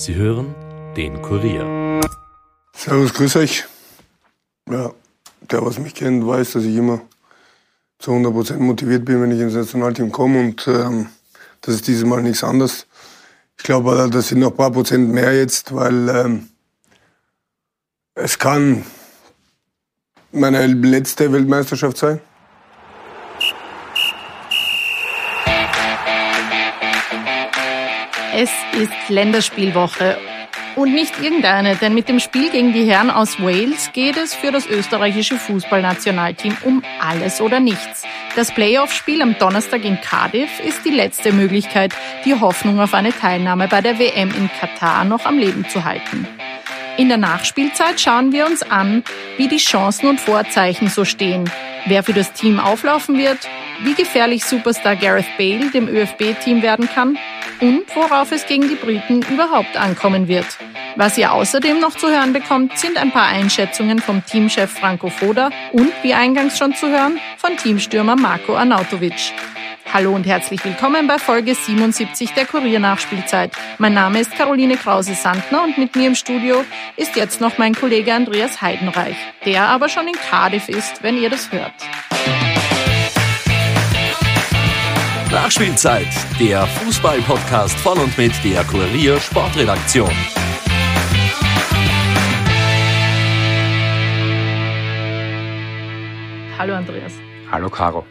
Sie hören den Kurier. Servus, grüß euch. Ja, der, was mich kennt, weiß, dass ich immer zu 100% motiviert bin, wenn ich ins Nationalteam komme. Und ähm, das ist dieses Mal nichts anderes. Ich glaube, das sind noch ein paar Prozent mehr jetzt, weil ähm, es kann meine letzte Weltmeisterschaft sein. Es ist Länderspielwoche. Und nicht irgendeine, denn mit dem Spiel gegen die Herren aus Wales geht es für das österreichische Fußballnationalteam um alles oder nichts. Das Playoff-Spiel am Donnerstag in Cardiff ist die letzte Möglichkeit, die Hoffnung auf eine Teilnahme bei der WM in Katar noch am Leben zu halten. In der Nachspielzeit schauen wir uns an, wie die Chancen und Vorzeichen so stehen, wer für das Team auflaufen wird, wie gefährlich Superstar Gareth Bale dem ÖFB-Team werden kann und worauf es gegen die Briten überhaupt ankommen wird. Was ihr außerdem noch zu hören bekommt, sind ein paar Einschätzungen vom Teamchef Franco Foda und, wie eingangs schon zu hören, von Teamstürmer Marco Arnautovic. Hallo und herzlich willkommen bei Folge 77 der Kurier-Nachspielzeit. Mein Name ist Caroline Krause-Sandner und mit mir im Studio ist jetzt noch mein Kollege Andreas Heidenreich, der aber schon in Cardiff ist, wenn ihr das hört. Nachspielzeit, der Fußball-Podcast von und mit der Kurier Sportredaktion. Hallo Andreas. Hallo Caro.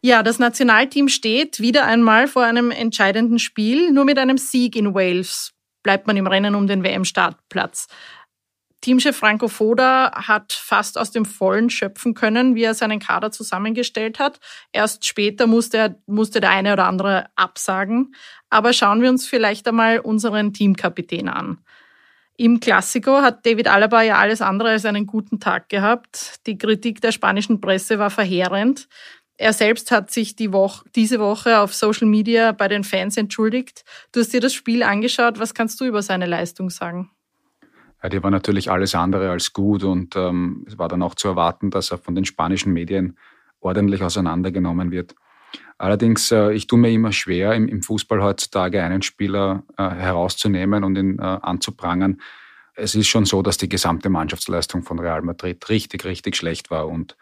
Ja, das Nationalteam steht wieder einmal vor einem entscheidenden Spiel. Nur mit einem Sieg in Wales bleibt man im Rennen um den WM-Startplatz. Teamchef Franco Foda hat fast aus dem Vollen schöpfen können, wie er seinen Kader zusammengestellt hat. Erst später musste, er, musste der eine oder andere absagen. Aber schauen wir uns vielleicht einmal unseren Teamkapitän an. Im Klassiko hat David Alaba ja alles andere als einen guten Tag gehabt. Die Kritik der spanischen Presse war verheerend. Er selbst hat sich die Woche, diese Woche auf Social Media bei den Fans entschuldigt. Du hast dir das Spiel angeschaut. Was kannst du über seine Leistung sagen? Ja, die war natürlich alles andere als gut und ähm, es war dann auch zu erwarten, dass er von den spanischen Medien ordentlich auseinandergenommen wird. Allerdings, äh, ich tue mir immer schwer, im, im Fußball heutzutage einen Spieler äh, herauszunehmen und ihn äh, anzuprangern. Es ist schon so, dass die gesamte Mannschaftsleistung von Real Madrid richtig, richtig schlecht war und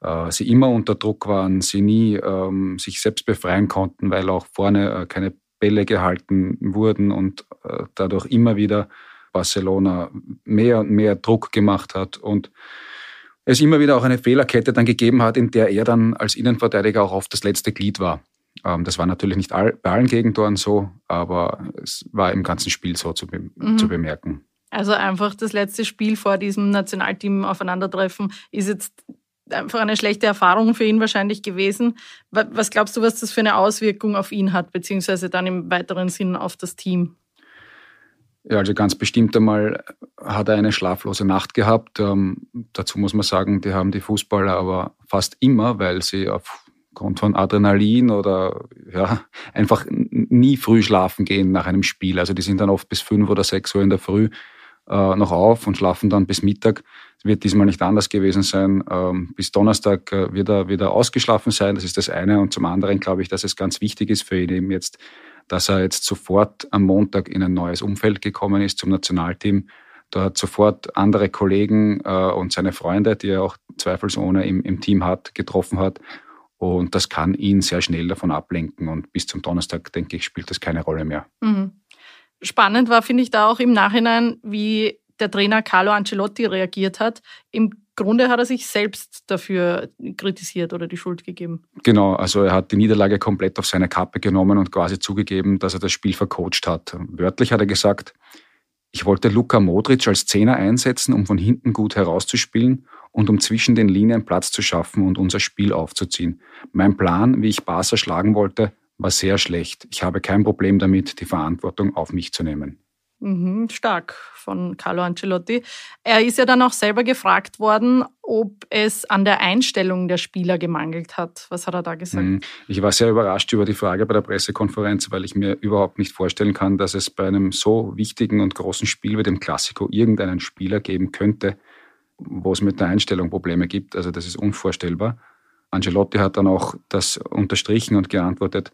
äh, sie immer unter Druck waren, sie nie ähm, sich selbst befreien konnten, weil auch vorne äh, keine Bälle gehalten wurden und äh, dadurch immer wieder Barcelona mehr und mehr Druck gemacht hat und es immer wieder auch eine Fehlerkette dann gegeben hat, in der er dann als Innenverteidiger auch oft das letzte Glied war. Ähm, das war natürlich nicht bei allen Gegentoren so, aber es war im ganzen Spiel so zu, be mhm. zu bemerken. Also einfach das letzte Spiel vor diesem Nationalteam aufeinandertreffen ist jetzt einfach eine schlechte Erfahrung für ihn wahrscheinlich gewesen. Was glaubst du, was das für eine Auswirkung auf ihn hat, beziehungsweise dann im weiteren Sinn auf das Team? Ja, also ganz bestimmt einmal hat er eine schlaflose Nacht gehabt. Ähm, dazu muss man sagen, die haben die Fußballer aber fast immer, weil sie aufgrund von Adrenalin oder ja, einfach nie früh schlafen gehen nach einem Spiel. Also die sind dann oft bis fünf oder sechs Uhr in der Früh äh, noch auf und schlafen dann bis Mittag. Wird diesmal nicht anders gewesen sein. Ähm, bis Donnerstag äh, wird, er, wird er ausgeschlafen sein. Das ist das eine. Und zum anderen glaube ich, dass es ganz wichtig ist für ihn eben jetzt dass er jetzt sofort am Montag in ein neues Umfeld gekommen ist zum Nationalteam. Dort sofort andere Kollegen äh, und seine Freunde, die er auch zweifelsohne im, im Team hat, getroffen hat. Und das kann ihn sehr schnell davon ablenken. Und bis zum Donnerstag, denke ich, spielt das keine Rolle mehr. Mhm. Spannend war, finde ich, da auch im Nachhinein, wie der Trainer Carlo Ancelotti reagiert hat. Im Grunde hat er sich selbst dafür kritisiert oder die Schuld gegeben. Genau, also er hat die Niederlage komplett auf seine Kappe genommen und quasi zugegeben, dass er das Spiel vercoacht hat. Wörtlich hat er gesagt, ich wollte Luka Modric als Zehner einsetzen, um von hinten gut herauszuspielen und um zwischen den Linien Platz zu schaffen und unser Spiel aufzuziehen. Mein Plan, wie ich Barca schlagen wollte, war sehr schlecht. Ich habe kein Problem damit, die Verantwortung auf mich zu nehmen. Mhm, stark von Carlo Ancelotti. Er ist ja dann auch selber gefragt worden, ob es an der Einstellung der Spieler gemangelt hat. Was hat er da gesagt? Mhm. Ich war sehr überrascht über die Frage bei der Pressekonferenz, weil ich mir überhaupt nicht vorstellen kann, dass es bei einem so wichtigen und großen Spiel wie dem Klassiko irgendeinen Spieler geben könnte, wo es mit der Einstellung Probleme gibt. Also das ist unvorstellbar. Ancelotti hat dann auch das unterstrichen und geantwortet,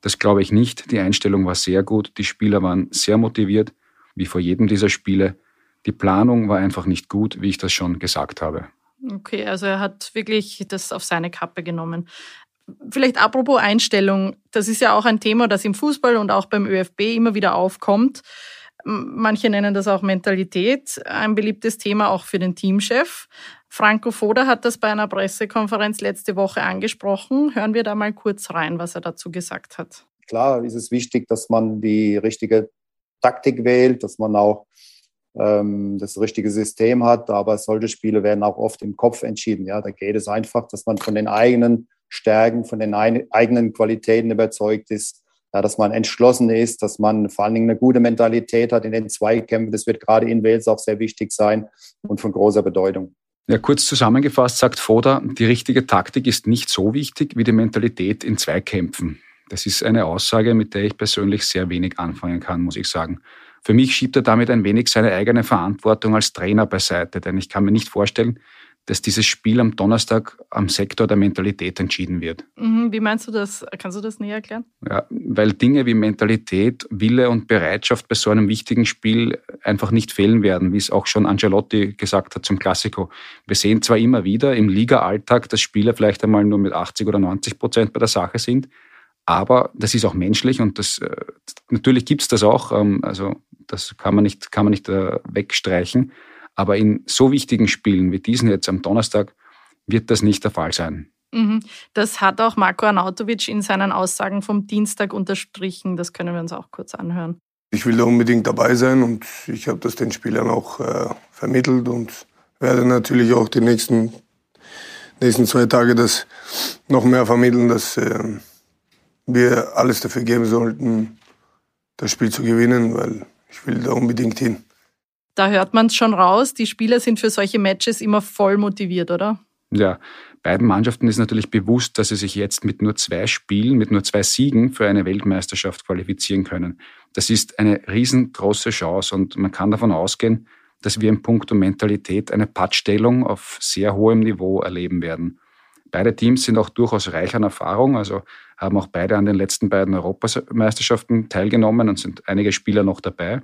das glaube ich nicht. Die Einstellung war sehr gut, die Spieler waren sehr motiviert wie vor jedem dieser Spiele. Die Planung war einfach nicht gut, wie ich das schon gesagt habe. Okay, also er hat wirklich das auf seine Kappe genommen. Vielleicht apropos Einstellung, das ist ja auch ein Thema, das im Fußball und auch beim ÖFB immer wieder aufkommt. Manche nennen das auch Mentalität, ein beliebtes Thema auch für den Teamchef. Franco Foda hat das bei einer Pressekonferenz letzte Woche angesprochen. Hören wir da mal kurz rein, was er dazu gesagt hat. Klar ist es wichtig, dass man die richtige Taktik wählt, dass man auch ähm, das richtige System hat, aber solche Spiele werden auch oft im Kopf entschieden. Ja, da geht es einfach, dass man von den eigenen Stärken, von den eigenen Qualitäten überzeugt ist, ja, dass man entschlossen ist, dass man vor allen Dingen eine gute Mentalität hat in den Zweikämpfen. Das wird gerade in Wales auch sehr wichtig sein und von großer Bedeutung. Ja, kurz zusammengefasst sagt Foda, die richtige Taktik ist nicht so wichtig wie die Mentalität in Zweikämpfen. Das ist eine Aussage, mit der ich persönlich sehr wenig anfangen kann, muss ich sagen. Für mich schiebt er damit ein wenig seine eigene Verantwortung als Trainer beiseite, denn ich kann mir nicht vorstellen, dass dieses Spiel am Donnerstag am Sektor der Mentalität entschieden wird. Mhm, wie meinst du das? Kannst du das näher erklären? Ja, weil Dinge wie Mentalität, Wille und Bereitschaft bei so einem wichtigen Spiel einfach nicht fehlen werden, wie es auch schon Angelotti gesagt hat zum Klassiko. Wir sehen zwar immer wieder im Liga-Alltag, dass Spieler vielleicht einmal nur mit 80 oder 90 Prozent bei der Sache sind, aber das ist auch menschlich und das äh, natürlich gibt es das auch. Ähm, also das kann man nicht, kann man nicht äh, wegstreichen. Aber in so wichtigen Spielen wie diesen jetzt am Donnerstag wird das nicht der Fall sein. Mhm. Das hat auch Marco Arnautovic in seinen Aussagen vom Dienstag unterstrichen. Das können wir uns auch kurz anhören. Ich will da unbedingt dabei sein und ich habe das den Spielern auch äh, vermittelt und werde natürlich auch die nächsten, nächsten zwei Tage das noch mehr vermitteln, dass äh, wir alles dafür geben sollten, das Spiel zu gewinnen, weil ich will da unbedingt hin. Da hört man es schon raus, die Spieler sind für solche Matches immer voll motiviert, oder? Ja, beiden Mannschaften ist natürlich bewusst, dass sie sich jetzt mit nur zwei Spielen, mit nur zwei Siegen für eine Weltmeisterschaft qualifizieren können. Das ist eine riesengroße Chance und man kann davon ausgehen, dass wir in puncto Mentalität eine Pattstellung auf sehr hohem Niveau erleben werden. Beide Teams sind auch durchaus reich an Erfahrung, also haben auch beide an den letzten beiden Europameisterschaften teilgenommen und sind einige Spieler noch dabei.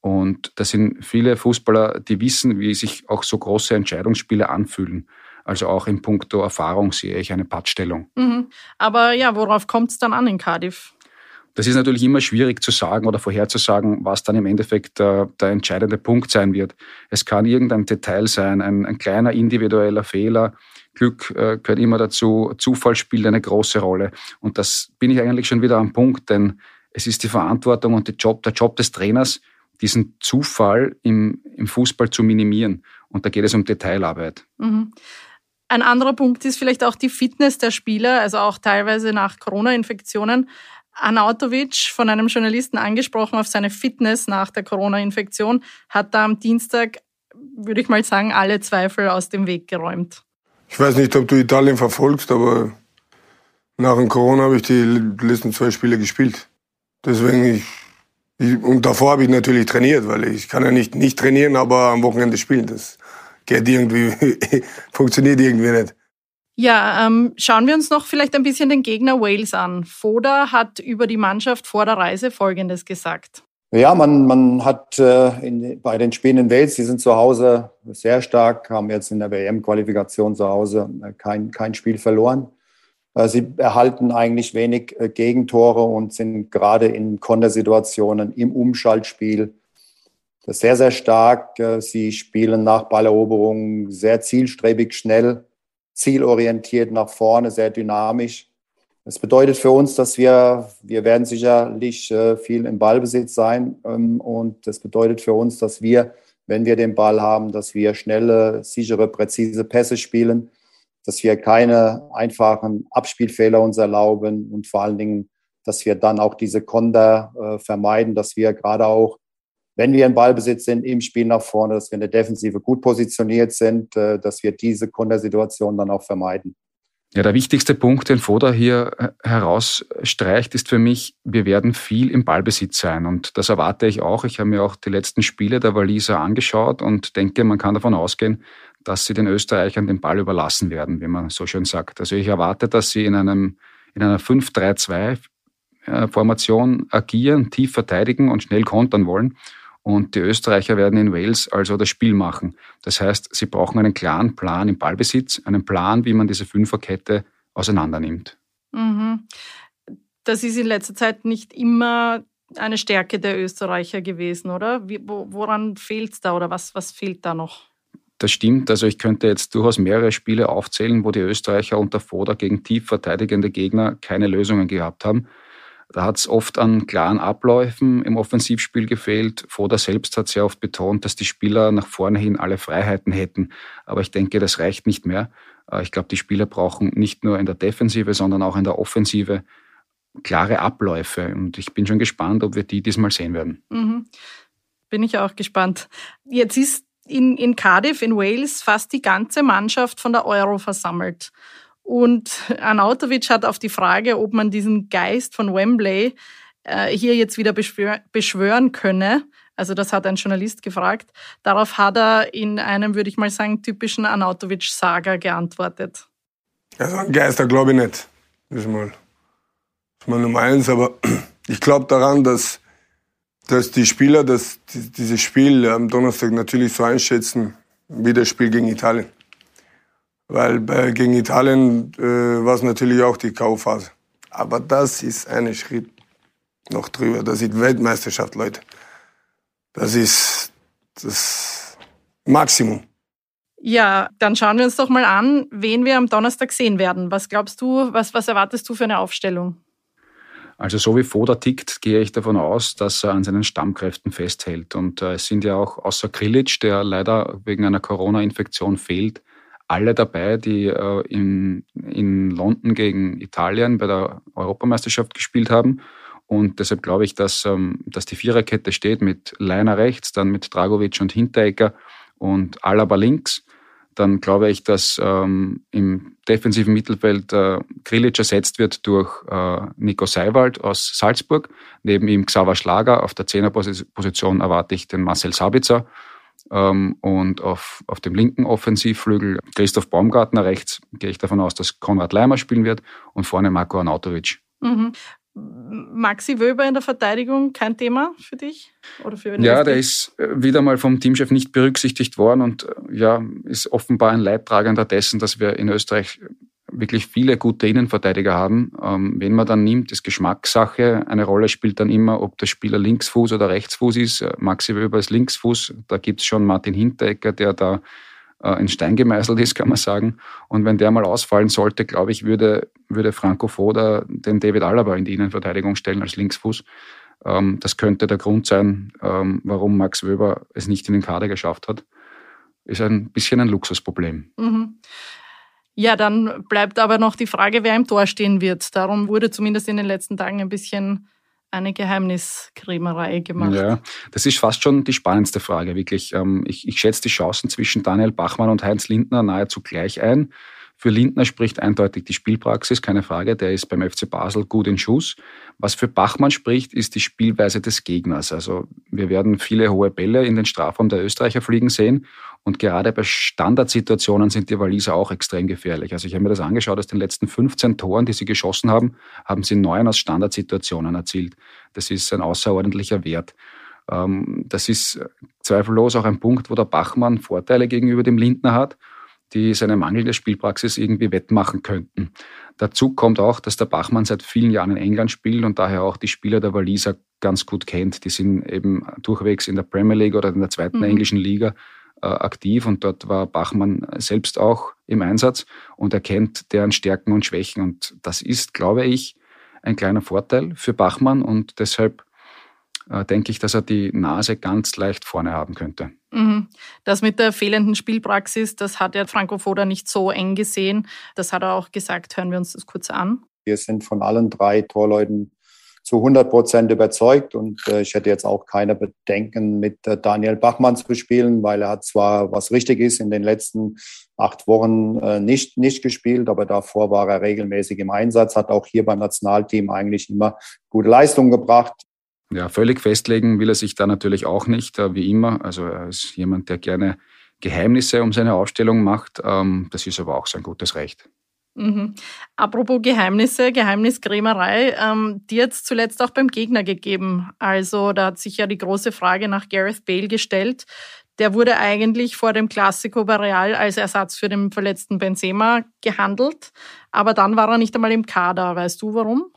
Und das sind viele Fußballer, die wissen, wie sich auch so große Entscheidungsspiele anfühlen. Also auch in puncto Erfahrung sehe ich eine Pattstellung. Mhm. Aber ja, worauf kommt es dann an in Cardiff? Das ist natürlich immer schwierig zu sagen oder vorherzusagen, was dann im Endeffekt der, der entscheidende Punkt sein wird. Es kann irgendein Detail sein, ein, ein kleiner individueller Fehler. Glück äh, gehört immer dazu. Zufall spielt eine große Rolle. Und das bin ich eigentlich schon wieder am Punkt, denn es ist die Verantwortung und Job, der Job des Trainers, diesen Zufall im, im Fußball zu minimieren. Und da geht es um Detailarbeit. Mhm. Ein anderer Punkt ist vielleicht auch die Fitness der Spieler, also auch teilweise nach Corona-Infektionen. Anautovic, von einem Journalisten angesprochen auf seine Fitness nach der Corona-Infektion, hat da am Dienstag, würde ich mal sagen, alle Zweifel aus dem Weg geräumt. Ich weiß nicht, ob du Italien verfolgst, aber nach dem Corona habe ich die letzten zwei Spiele gespielt. Deswegen, ich und davor habe ich natürlich trainiert, weil ich kann ja nicht nicht trainieren, aber am Wochenende spielen. Das geht irgendwie, funktioniert irgendwie nicht. Ja, ähm, schauen wir uns noch vielleicht ein bisschen den Gegner Wales an. Foda hat über die Mannschaft vor der Reise Folgendes gesagt. Ja, man, man hat äh, in, bei den Spielen in Wales, die sind zu Hause sehr stark, haben jetzt in der WM-Qualifikation zu Hause äh, kein, kein Spiel verloren. Äh, sie erhalten eigentlich wenig äh, Gegentore und sind gerade in Kontersituationen im Umschaltspiel sehr, sehr stark. Äh, sie spielen nach Balleroberung sehr zielstrebig, schnell, zielorientiert nach vorne, sehr dynamisch. Das bedeutet für uns, dass wir, wir werden sicherlich viel im Ballbesitz sein. Ähm, und das bedeutet für uns, dass wir, wenn wir den Ball haben, dass wir schnelle, sichere, präzise Pässe spielen dass wir keine einfachen Abspielfehler uns erlauben und vor allen Dingen, dass wir dann auch diese Konter äh, vermeiden, dass wir gerade auch, wenn wir in Ballbesitz sind, im Spiel nach vorne, dass wir in der Defensive gut positioniert sind, äh, dass wir diese Kontersituation dann auch vermeiden. Ja, der wichtigste Punkt, den Foda hier äh, herausstreicht, ist für mich, wir werden viel im Ballbesitz sein. Und das erwarte ich auch. Ich habe mir auch die letzten Spiele der Waliser angeschaut und denke, man kann davon ausgehen, dass sie den Österreichern den Ball überlassen werden, wie man so schön sagt. Also ich erwarte, dass sie in, einem, in einer 5-3-2 Formation agieren, tief verteidigen und schnell kontern wollen. Und die Österreicher werden in Wales also das Spiel machen. Das heißt, sie brauchen einen klaren Plan im Ballbesitz, einen Plan, wie man diese Fünferkette auseinandernimmt. Mhm. Das ist in letzter Zeit nicht immer eine Stärke der Österreicher gewesen, oder? Wie, woran fehlt es da oder was, was fehlt da noch? Das stimmt. Also ich könnte jetzt durchaus mehrere Spiele aufzählen, wo die Österreicher unter Foda gegen tief verteidigende Gegner keine Lösungen gehabt haben. Da hat es oft an klaren Abläufen im Offensivspiel gefehlt. Foda selbst hat sehr oft betont, dass die Spieler nach vorne hin alle Freiheiten hätten. Aber ich denke, das reicht nicht mehr. Äh, ich glaube, die Spieler brauchen nicht nur in der Defensive, sondern auch in der Offensive klare Abläufe. Und ich bin schon gespannt, ob wir die diesmal sehen werden. Mhm. Bin ich auch gespannt. Jetzt ist in, in Cardiff in Wales fast die ganze Mannschaft von der Euro versammelt. Und Arnautovic hat auf die Frage, ob man diesen Geist von Wembley äh, hier jetzt wieder beschwör beschwören könne, also das hat ein Journalist gefragt, darauf hat er in einem, würde ich mal sagen, typischen Arnautovic-Saga geantwortet. Also Geister glaube ich nicht. Das ist mal, das ist mal Nummer eins, aber ich glaube daran, dass dass die Spieler das, dieses Spiel am Donnerstag natürlich so einschätzen wie das Spiel gegen Italien. Weil bei, gegen Italien äh, war es natürlich auch die K.O.-Phase. Aber das ist ein Schritt noch drüber. Das ist Weltmeisterschaft, Leute. Das ist das Maximum. Ja, dann schauen wir uns doch mal an, wen wir am Donnerstag sehen werden. Was glaubst du, was, was erwartest du für eine Aufstellung? Also so wie Foda tickt, gehe ich davon aus, dass er an seinen Stammkräften festhält. Und äh, es sind ja auch außer Krilic, der leider wegen einer Corona-Infektion fehlt, alle dabei, die äh, in, in London gegen Italien bei der Europameisterschaft gespielt haben. Und deshalb glaube ich, dass, ähm, dass die Viererkette steht mit Leiner rechts, dann mit Dragovic und Hinteregger und Alaba links dann glaube ich, dass ähm, im defensiven Mittelfeld äh, Grilic ersetzt wird durch äh, Nico Seiwald aus Salzburg. Neben ihm Xaver Schlager. Auf der Zehnerposition erwarte ich den Marcel Sabitzer. Ähm, und auf, auf dem linken Offensivflügel Christoph Baumgartner. Rechts gehe ich davon aus, dass Konrad Leimer spielen wird. Und vorne Marco Arnautovic. Mhm. Maxi Wöber in der Verteidigung kein Thema für dich? Oder für ja, der ist äh, wieder mal vom Teamchef nicht berücksichtigt worden und äh, ja, ist offenbar ein Leidtragender dessen, dass wir in Österreich wirklich viele gute Innenverteidiger haben. Ähm, wen man dann nimmt, ist Geschmackssache. Eine Rolle spielt dann immer, ob der Spieler Linksfuß oder Rechtsfuß ist. Äh, Maxi Wöber ist Linksfuß. Da gibt es schon Martin Hinteregger, der da äh, in Stein gemeißelt ist, kann man sagen. Und wenn der mal ausfallen sollte, glaube ich, würde, würde Franco Foda den David Alaba in die Innenverteidigung stellen als Linksfuß. Ähm, das könnte der Grund sein, ähm, warum Max Wöber es nicht in den Kader geschafft hat. Ist ein bisschen ein Luxusproblem. Mhm. Ja, dann bleibt aber noch die Frage, wer im Tor stehen wird. Darum wurde zumindest in den letzten Tagen ein bisschen eine Geheimniskrämerei gemacht. Ja, das ist fast schon die spannendste Frage, wirklich. Ähm, ich, ich schätze die Chancen zwischen Daniel Bachmann und Heinz Lindner nahezu gleich ein. Für Lindner spricht eindeutig die Spielpraxis, keine Frage. Der ist beim FC Basel gut in Schuss. Was für Bachmann spricht, ist die Spielweise des Gegners. Also wir werden viele hohe Bälle in den Strafraum der Österreicher fliegen sehen. Und gerade bei Standardsituationen sind die Waliser auch extrem gefährlich. Also ich habe mir das angeschaut, aus den letzten 15 Toren, die sie geschossen haben, haben sie neun aus Standardsituationen erzielt. Das ist ein außerordentlicher Wert. Ähm, das ist zweifellos auch ein Punkt, wo der Bachmann Vorteile gegenüber dem Lindner hat die seine mangelnde Spielpraxis irgendwie wettmachen könnten. Dazu kommt auch, dass der Bachmann seit vielen Jahren in England spielt und daher auch die Spieler der Waliser ganz gut kennt. Die sind eben durchwegs in der Premier League oder in der zweiten mhm. englischen Liga äh, aktiv und dort war Bachmann selbst auch im Einsatz und er kennt deren Stärken und Schwächen und das ist, glaube ich, ein kleiner Vorteil für Bachmann und deshalb äh, denke ich, dass er die Nase ganz leicht vorne haben könnte. Mhm. Das mit der fehlenden Spielpraxis, das hat ja Franco Foda nicht so eng gesehen. Das hat er auch gesagt. Hören wir uns das kurz an. Wir sind von allen drei Torleuten zu 100 Prozent überzeugt und äh, ich hätte jetzt auch keine Bedenken, mit äh, Daniel Bachmann zu spielen, weil er hat zwar, was richtig ist, in den letzten acht Wochen äh, nicht, nicht gespielt, aber davor war er regelmäßig im Einsatz, hat auch hier beim Nationalteam eigentlich immer gute Leistungen gebracht. Ja, völlig festlegen will er sich da natürlich auch nicht, äh, wie immer. Also er ist jemand, der gerne Geheimnisse um seine Aufstellung macht. Ähm, das ist aber auch sein gutes Recht. Mhm. Apropos Geheimnisse, Geheimniskrämerei, ähm, die jetzt zuletzt auch beim Gegner gegeben. Also da hat sich ja die große Frage nach Gareth Bale gestellt. Der wurde eigentlich vor dem Classico bei Real als Ersatz für den verletzten Benzema gehandelt, aber dann war er nicht einmal im Kader. Weißt du warum?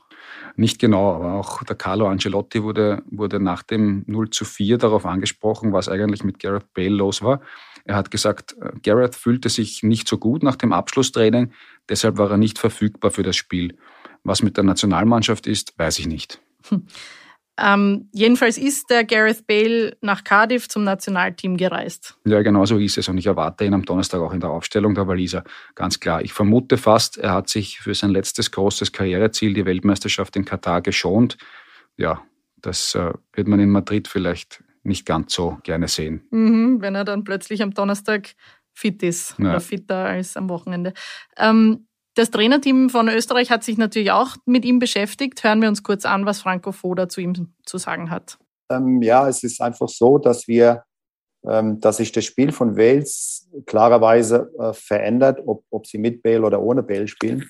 Nicht genau, aber auch der Carlo Ancelotti wurde, wurde nach dem 0 zu 4 darauf angesprochen, was eigentlich mit Gareth Bale los war. Er hat gesagt, äh, Gareth fühlte sich nicht so gut nach dem Abschlusstraining, deshalb war er nicht verfügbar für das Spiel. Was mit der Nationalmannschaft ist, weiß ich nicht. Hm. Ähm, jedenfalls ist der Gareth Bale nach Cardiff zum Nationalteam gereist. Ja, genau so ist es. Und ich erwarte ihn am Donnerstag auch in der Aufstellung der Waliser. Ganz klar. Ich vermute fast, er hat sich für sein letztes großes Karriereziel, die Weltmeisterschaft in Katar, geschont. Ja, das äh, wird man in Madrid vielleicht nicht ganz so gerne sehen. Mhm, wenn er dann plötzlich am Donnerstag fit ist ja. oder fitter als am Wochenende. Ähm, das Trainerteam von Österreich hat sich natürlich auch mit ihm beschäftigt. Hören wir uns kurz an, was Franco Foda zu ihm zu sagen hat. Ähm, ja, es ist einfach so, dass wir, ähm, dass sich das Spiel von Wales klarerweise äh, verändert, ob, ob sie mit Bale oder ohne Bale spielen.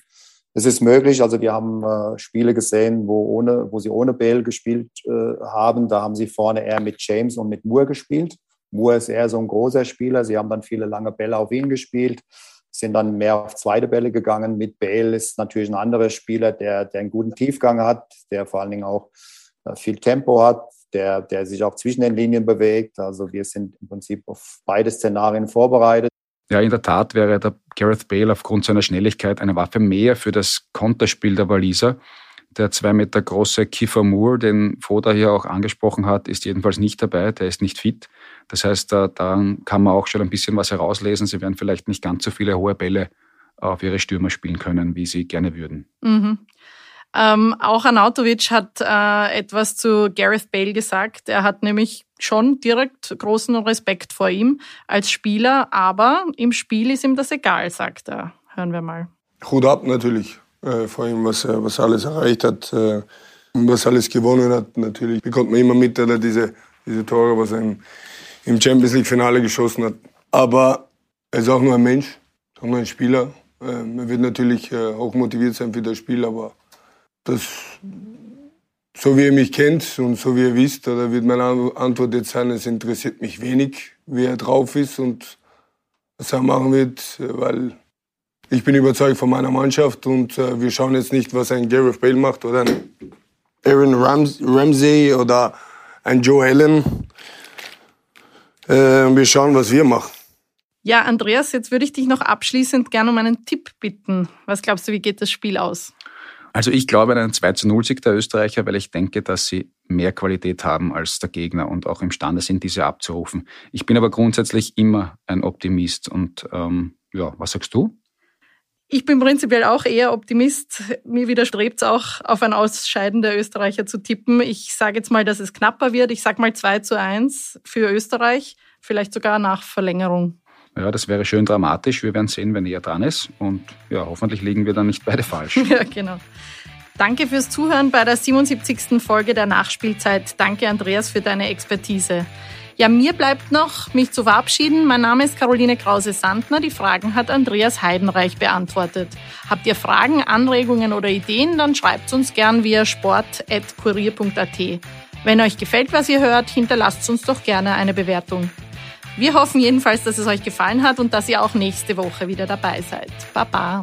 Es ist möglich, also wir haben äh, Spiele gesehen, wo, ohne, wo sie ohne Bale gespielt äh, haben. Da haben sie vorne eher mit James und mit Moore gespielt. Moore ist eher so ein großer Spieler. Sie haben dann viele lange Bälle auf ihn gespielt sind dann mehr auf zweite Bälle gegangen. Mit Bale ist natürlich ein anderer Spieler, der, der einen guten Tiefgang hat, der vor allen Dingen auch äh, viel Tempo hat, der, der sich auch zwischen den Linien bewegt. Also wir sind im Prinzip auf beide Szenarien vorbereitet. Ja, in der Tat wäre der Gareth Bale aufgrund seiner Schnelligkeit eine Waffe mehr für das Konterspiel der Waliser. Der zwei Meter große Kiefer Moore, den Foda hier auch angesprochen hat, ist jedenfalls nicht dabei. Der ist nicht fit. Das heißt, da, da kann man auch schon ein bisschen was herauslesen. Sie werden vielleicht nicht ganz so viele hohe Bälle auf ihre Stürmer spielen können, wie sie gerne würden. Mhm. Ähm, auch Anautovic hat äh, etwas zu Gareth Bale gesagt. Er hat nämlich schon direkt großen Respekt vor ihm als Spieler, aber im Spiel ist ihm das egal, sagt er. Hören wir mal. Hut ab natürlich äh, vor ihm, was er was alles erreicht hat äh, was alles gewonnen hat. Natürlich bekommt man immer mit, dass er diese, diese Tore, was er im, im Champions League-Finale geschossen hat. Aber er ist auch nur ein Mensch, auch nur ein Spieler. Äh, er wird natürlich äh, auch motiviert sein für das Spiel, aber das, so wie ihr mich kennt und so wie ihr wisst, da wird meine Antwort jetzt sein, es interessiert mich wenig, wie er drauf ist und was er machen wird, weil ich bin überzeugt von meiner Mannschaft und äh, wir schauen jetzt nicht, was ein Gareth Bale macht oder ein Aaron Rams Ramsey oder ein Joe Allen. Äh, wir schauen, was wir machen. Ja, Andreas, jetzt würde ich dich noch abschließend gerne um einen Tipp bitten. Was glaubst du, wie geht das Spiel aus? Also ich glaube an einen 2 zu 0 Sieg der Österreicher, weil ich denke, dass sie mehr Qualität haben als der Gegner und auch imstande sind, diese abzurufen. Ich bin aber grundsätzlich immer ein Optimist und ähm, ja, was sagst du? Ich bin prinzipiell auch eher Optimist. Mir widerstrebt es auch, auf ein Ausscheiden der Österreicher zu tippen. Ich sage jetzt mal, dass es knapper wird. Ich sage mal 2 zu 1 für Österreich, vielleicht sogar nach Verlängerung. Ja, das wäre schön dramatisch. Wir werden sehen, wenn er dran ist. Und ja, hoffentlich liegen wir dann nicht beide falsch. ja, genau. Danke fürs Zuhören bei der 77. Folge der Nachspielzeit. Danke, Andreas, für deine Expertise. Ja, mir bleibt noch, mich zu verabschieden. Mein Name ist Caroline Krause-Sandner. Die Fragen hat Andreas Heidenreich beantwortet. Habt ihr Fragen, Anregungen oder Ideen, dann schreibt uns gern via sport.kurier.at. Wenn euch gefällt, was ihr hört, hinterlasst uns doch gerne eine Bewertung. Wir hoffen jedenfalls, dass es euch gefallen hat und dass ihr auch nächste Woche wieder dabei seid. Baba!